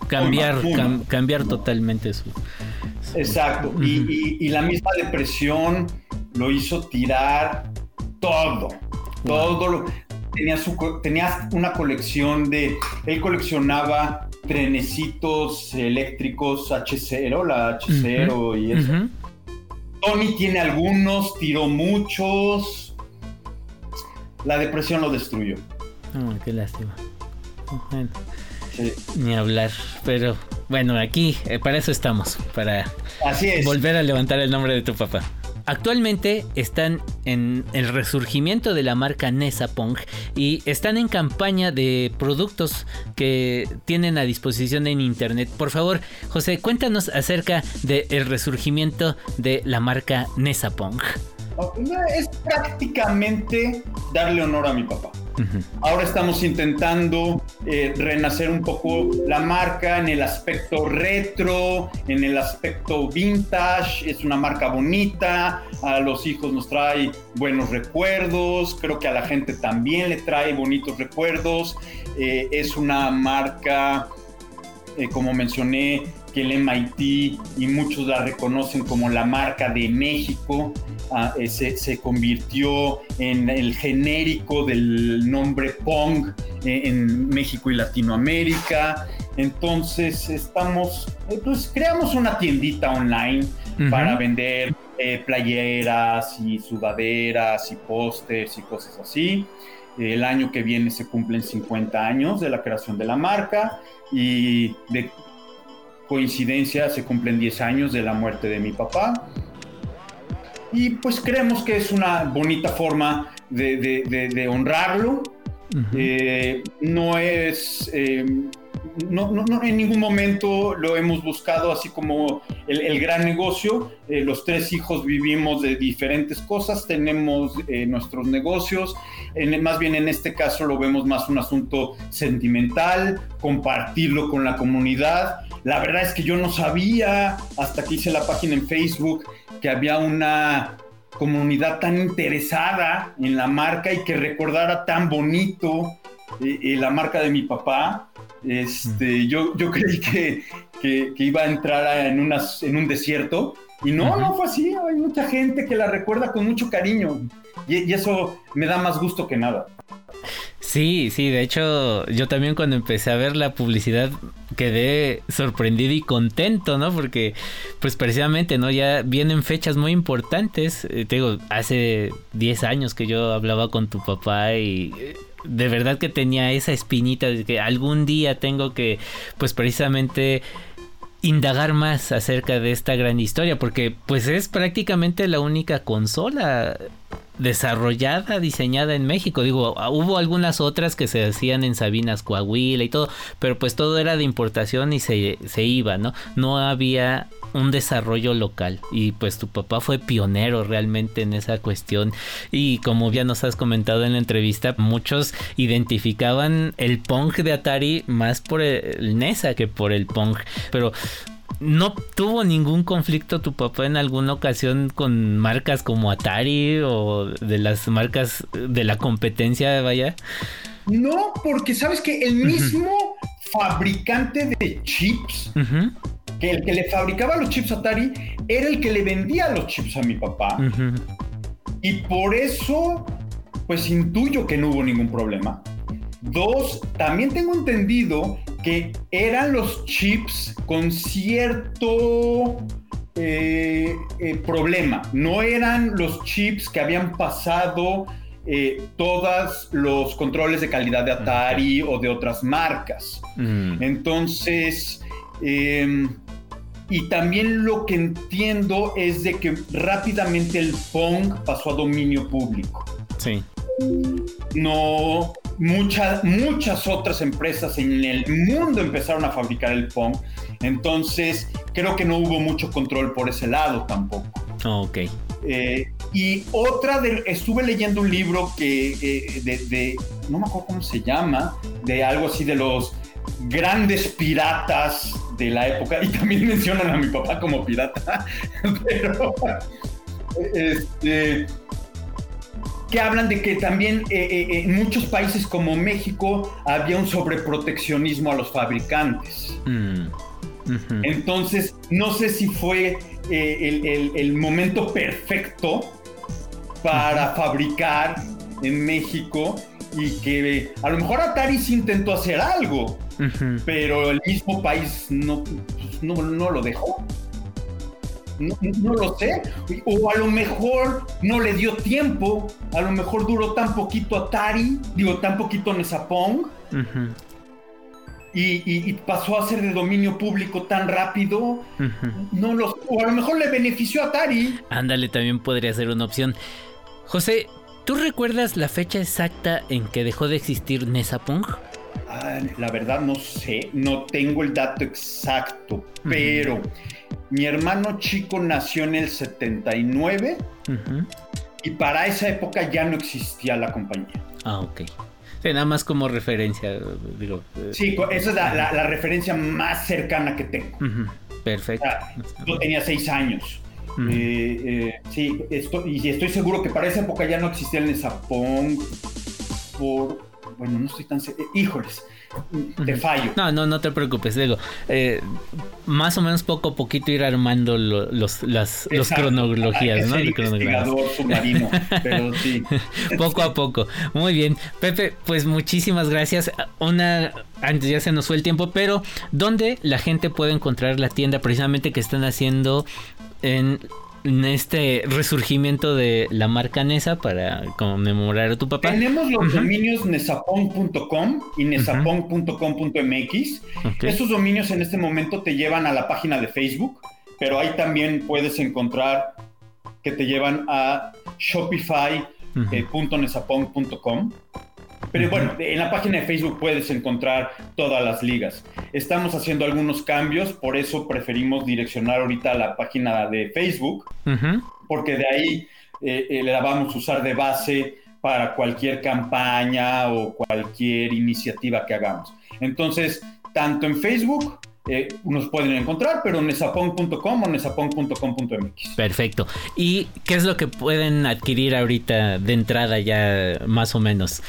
cambiar, cam- cambiar totalmente su... Exacto. Y, y- y la misma depresión lo hizo tirar todo. Todo lo. Tenía, su, co- tenía una colección de. Él coleccionaba trenecitos eléctricos H0, la H0 y eso. Tony tiene algunos, tiró muchos. La depresión lo destruyó. Ah, qué lástima. Bueno, Sí. ni hablar, pero bueno, aquí eh, para eso estamos, para Así es. volver a levantar el nombre de tu papá. Actualmente están en el resurgimiento de la marca Nesapong y están en campaña de productos que tienen a disposición en internet. Por favor, José, cuéntanos acerca del resurgimiento de la marca Nesapong. Es prácticamente darle honor a mi papá. Ahora estamos intentando eh, renacer un poco la marca en el aspecto retro, en el aspecto vintage. Es una marca bonita, a los hijos nos trae buenos recuerdos, creo que a la gente también le trae bonitos recuerdos. Eh, es una marca, eh, como mencioné, que el MIT y muchos la reconocen como la marca de México. Ah, eh, se, se convirtió en el genérico del nombre Pong eh, en México y Latinoamérica. Entonces estamos, eh, pues creamos una tiendita online para vender eh, playeras y sudaderas y pósters y cosas así. El año que viene se cumplen 50 años de la creación de la marca y de coincidencia se cumplen 10 años de la muerte de mi papá. Y pues creemos que es una bonita forma de, de- de- de honrarlo. Eh, no es... eh, no, no- no, en ningún momento lo hemos buscado así como el, el gran negocio. Eh, los tres hijos vivimos de diferentes cosas, tenemos eh, nuestros negocios. En- más bien en este caso lo vemos más un asunto sentimental, compartirlo con la comunidad. La verdad es que yo no sabía hasta que hice la página en Facebook que había una comunidad tan interesada en la marca y que recordara tan bonito eh, eh, la marca de mi papá. Este, yo, yo creí que, que- que iba a entrar a- en, unas, en un desierto y no, no fue así. Hay mucha gente que la recuerda con mucho cariño y, y eso me da más gusto que nada. Sí, sí, de hecho yo también cuando empecé a ver la publicidad quedé sorprendido y contento, ¿no? Porque pues precisamente, ¿no? Ya vienen fechas muy importantes. Eh, te digo, hace 10 años que yo hablaba con tu papá y eh, de verdad que tenía esa espinita de que algún día tengo que pues precisamente indagar más acerca de esta gran historia porque pues es prácticamente la única consola desarrollada, diseñada en México. Digo, ah, hubo algunas otras que se hacían en Sabinas, Coahuila y todo, pero pues todo era de importación y se, se iba, ¿no? No había un desarrollo local y pues tu papá fue pionero realmente en esa cuestión y como ya nos has comentado en la entrevista muchos identificaban el Pong de Atari más por el NESA que por el Pong pero ¿No tuvo ningún conflicto tu papá en alguna ocasión con marcas como Atari o de las marcas de la competencia, vaya? No, porque sabes que el mismo fabricante de chips, que el que le fabricaba los chips Atari, era el que le vendía los chips a mi papá. Y por eso, pues intuyo que no hubo ningún problema. Dos, también tengo entendido que eran los chips con cierto eh, eh, problema. No eran los chips que habían pasado eh, todos los controles de calidad de Atari o de otras marcas. Mm, Entonces, eh, y también lo que entiendo es de que rápidamente el Pong pasó a dominio público. sí. No, muchas, muchas otras empresas en el mundo empezaron a fabricar el Pong. Entonces, creo que no hubo mucho control por ese lado tampoco. Ok. Eh, y otra, de, estuve leyendo un libro que, eh, de, de- no me acuerdo cómo se llama, de algo así de los grandes piratas de la época, y también mencionan a mi papá como pirata, pero este, que hablan de que también eh, eh, en muchos países como México había un sobreproteccionismo a los fabricantes. Mm. Entonces, no sé si fue eh, el, el- el momento perfecto para fabricar en México y que a lo mejor Atari sí intentó hacer algo, pero el mismo país no, pues, no, no lo dejó. No, no lo sé. O a lo mejor no le dio tiempo. A lo mejor duró tan poquito Atari, digo, tan poquito Nesapong Ujú. y, y- y pasó a ser de dominio público tan rápido. No los, o a lo mejor le benefició a Atari. Ándale, también podría ser una opción. José, ¿tú recuerdas la fecha exacta en que dejó de existir Nesapong? Ah, la verdad no sé, no tengo el dato exacto, pero mi hermano chico nació en el 79 Ujú. y para esa época ya no existía la compañía. Ah, ok. Sí, nada más como referencia, digo. eh, Sí, esa es la, la- la referencia más cercana que tengo. Perfecto. Yo tenía seis años. Eh, eh, sí, estoy, y estoy seguro que para esa época ya no existía el Nesapong. Por, bueno, no estoy tan seguro. Híjoles, te fallo. No, no, no te preocupes, digo, eh, más o menos poco a poquito ir armando lo- los, las los cronologías, ¿no? cronogramas. submarino, pero sí. poco a poco. Muy bien. Pepe, pues muchísimas gracias. Una, antes ya se nos fue el tiempo, pero ¿dónde la gente puede encontrar la tienda precisamente que están haciendo en, en este resurgimiento de la marca Nesa para conmemorar a tu papá? Tenemos los dominios nesapong.com y nesapong.com.mx. Ok. Esos dominios en este momento te llevan a la página de Facebook, pero ahí también puedes encontrar que te llevan a shopify.nesapong.com. Pero bueno, en la página de Facebook puedes encontrar todas las ligas. Estamos haciendo algunos cambios, por eso preferimos direccionar ahorita a la página de Facebook porque de ahí eh, eh, la vamos a usar de base para cualquier campaña o cualquier iniciativa que hagamos. Entonces, tanto en Facebook eh, nos pueden encontrar, pero en nesapong.com o nesapong.com.mx. Perfecto. ¿Y qué es lo que pueden adquirir ahorita de entrada ya más o menos?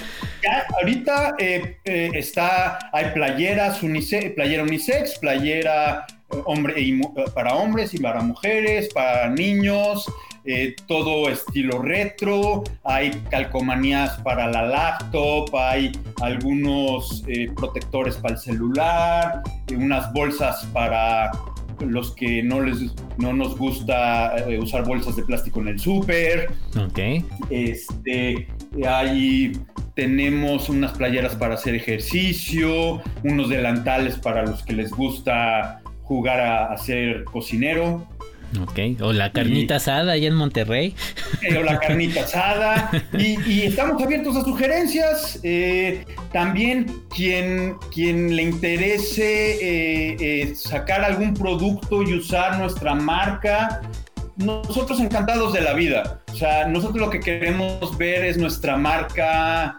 Ya, ahorita eh, eh, está, hay playeras unisex, playera unisex, playera eh, hombre y mu- para hombres y para mujeres, para niños, eh, todo estilo retro, hay calcomanías para la laptop, hay algunos eh, protectores para el celular, eh, unas bolsas para los que no les no nos gusta usar bolsas de plástico en el súper. Ok. Este, ahí tenemos unas playeras para hacer ejercicio, unos delantales para los que les gusta jugar a, a ser cocinero, Ok. O la carnita asada allá en Monterrey. eh, o la carnita asada. Y, y estamos abiertos a sugerencias. Eh, también quien, quien le interese eh, sacar algún producto y usar nuestra marca, nosotros encantados de la vida. O sea, nosotros lo que queremos ver es nuestra marca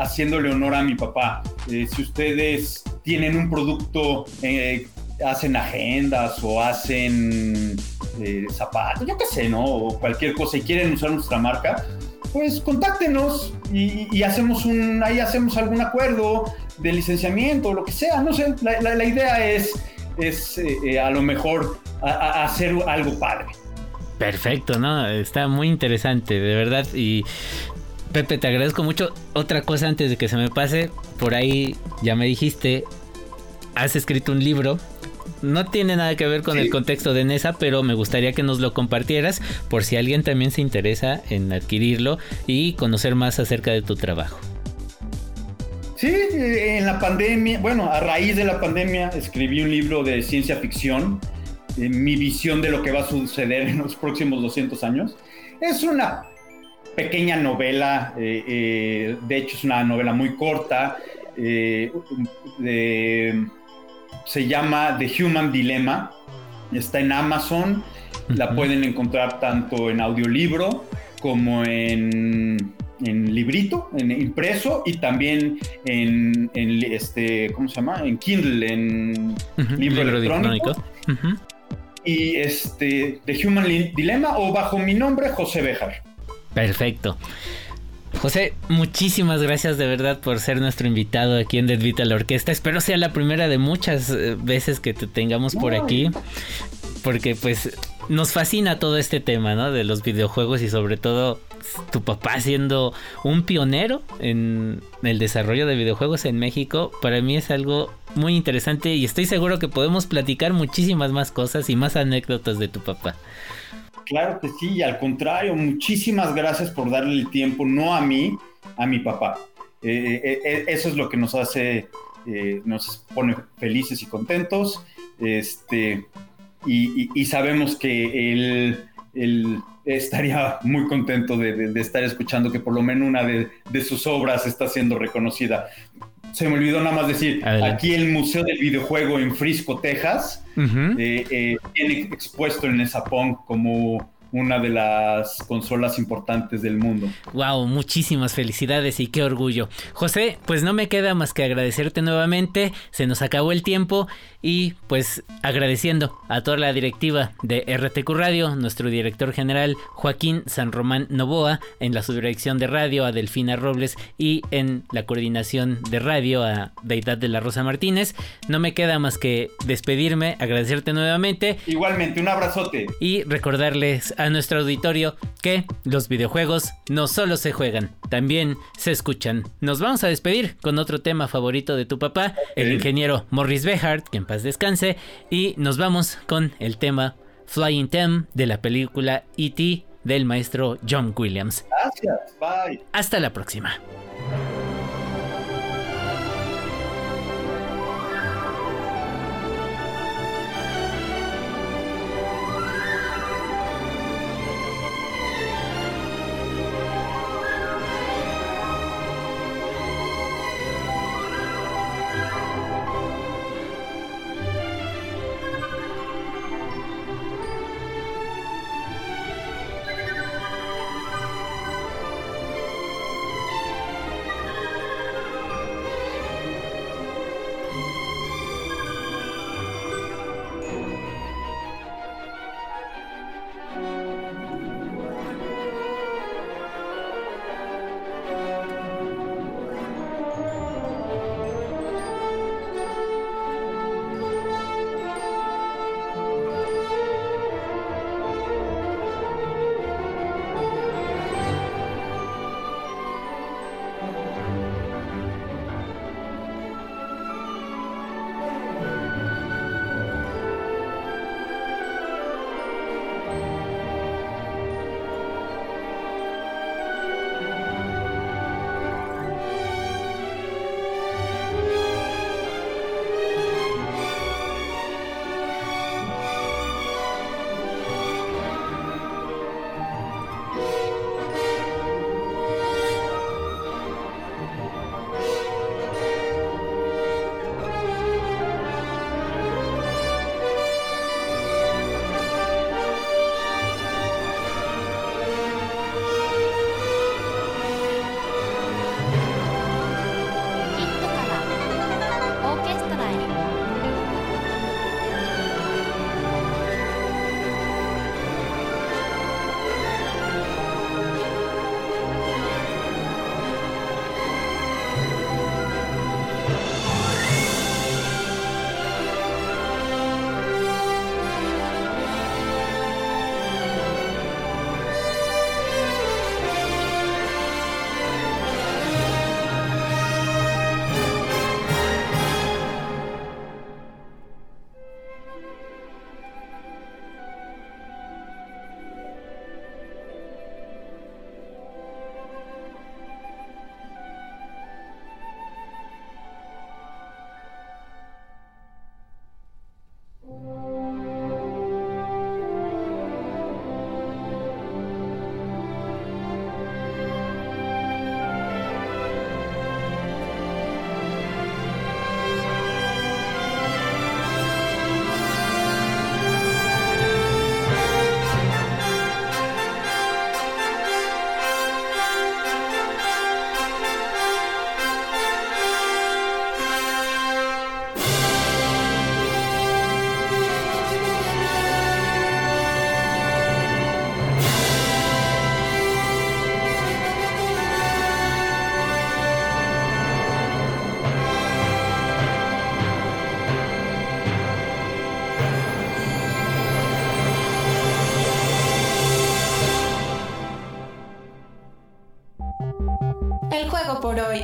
haciéndole honor a mi papá. Si ustedes tienen un producto, eh, hacen agendas o hacen eh, zapatos, yo qué sé, ¿no? O cualquier cosa y quieren usar nuestra marca, pues contáctenos y, hacemos un, ahí hacemos algún acuerdo de licenciamiento o lo que sea, no sé. La, idea es, es eh, eh, a lo mejor hacer algo padre. Perfecto, ¿no? Está muy interesante, de verdad. Y Pepe, te agradezco mucho. Otra cosa antes de que se me pase, por ahí ya me dijiste, has escrito un libro. No tiene nada que ver con el contexto de Nesa, pero me gustaría que nos lo compartieras por si alguien también se interesa en adquirirlo y conocer más acerca de tu trabajo. Sí, en la pandemia, bueno, a raíz de la pandemia escribí un libro de ciencia ficción, eh, mi visión de lo que va a suceder en los próximos 200 años. Es una pequeña novela, eh, eh, de hecho es una novela muy corta, de- se llama The Human Dilemma, está en Amazon, la pueden encontrar tanto en audiolibro como en, en librito, en impreso y también en, este, ¿cómo se llama? En Kindle, en Ujú, libro, libro electrónico. Y este, The Human Dilemma o bajo mi nombre, José Bejar. Perfecto. José, muchísimas gracias de verdad por ser nuestro invitado aquí en Dead Vital Orquesta. Espero sea la primera de muchas eh, veces que te tengamos por aquí. Porque pues nos fascina todo este tema, ¿no? De los videojuegos y sobre todo tu papá siendo un pionero en el desarrollo de videojuegos en México. Para mí es algo muy interesante y estoy seguro que podemos platicar muchísimas más cosas y más anécdotas de tu papá. Claro que sí, y al contrario, muchísimas gracias por darle el tiempo, no a mí, a mi papá. Eh, eh, eh, eso es lo que nos hace, nos pone felices y contentos. Este, y sabemos que él, él estaría muy contento de, de- de estar escuchando que por lo menos una de, de sus obras está siendo reconocida. Se me olvidó nada más decir, Adelante. aquí el Museo del Videojuego en Frisco, Texas, eh, eh, tiene expuesto en esa PON como una de las consolas importantes del mundo. Wow, muchísimas felicidades y qué orgullo. José, pues no me queda más que agradecerte nuevamente. Se nos acabó el tiempo y pues agradeciendo a toda la directiva de RTQ Radio, nuestro director general Joaquín San Román Novoa, en la subdirección de radio a Delfina Robles y en la coordinación de radio a Deidad de la Rosa Martínez. No me queda más que despedirme, agradecerte nuevamente. Igualmente, un abrazote. Y recordarles a nuestro auditorio que los videojuegos no solo se juegan, también se escuchan. Nos vamos a despedir con otro tema favorito de tu papá, el ingeniero Morris Behart, que en paz descanse, y nos vamos con el tema Flying Tem de la película E.T. del maestro John Williams. Gracias, bye. Hasta la próxima.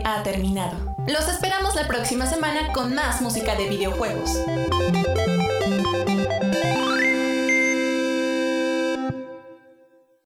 Ha terminado. Los esperamos la próxima semana con más música de videojuegos.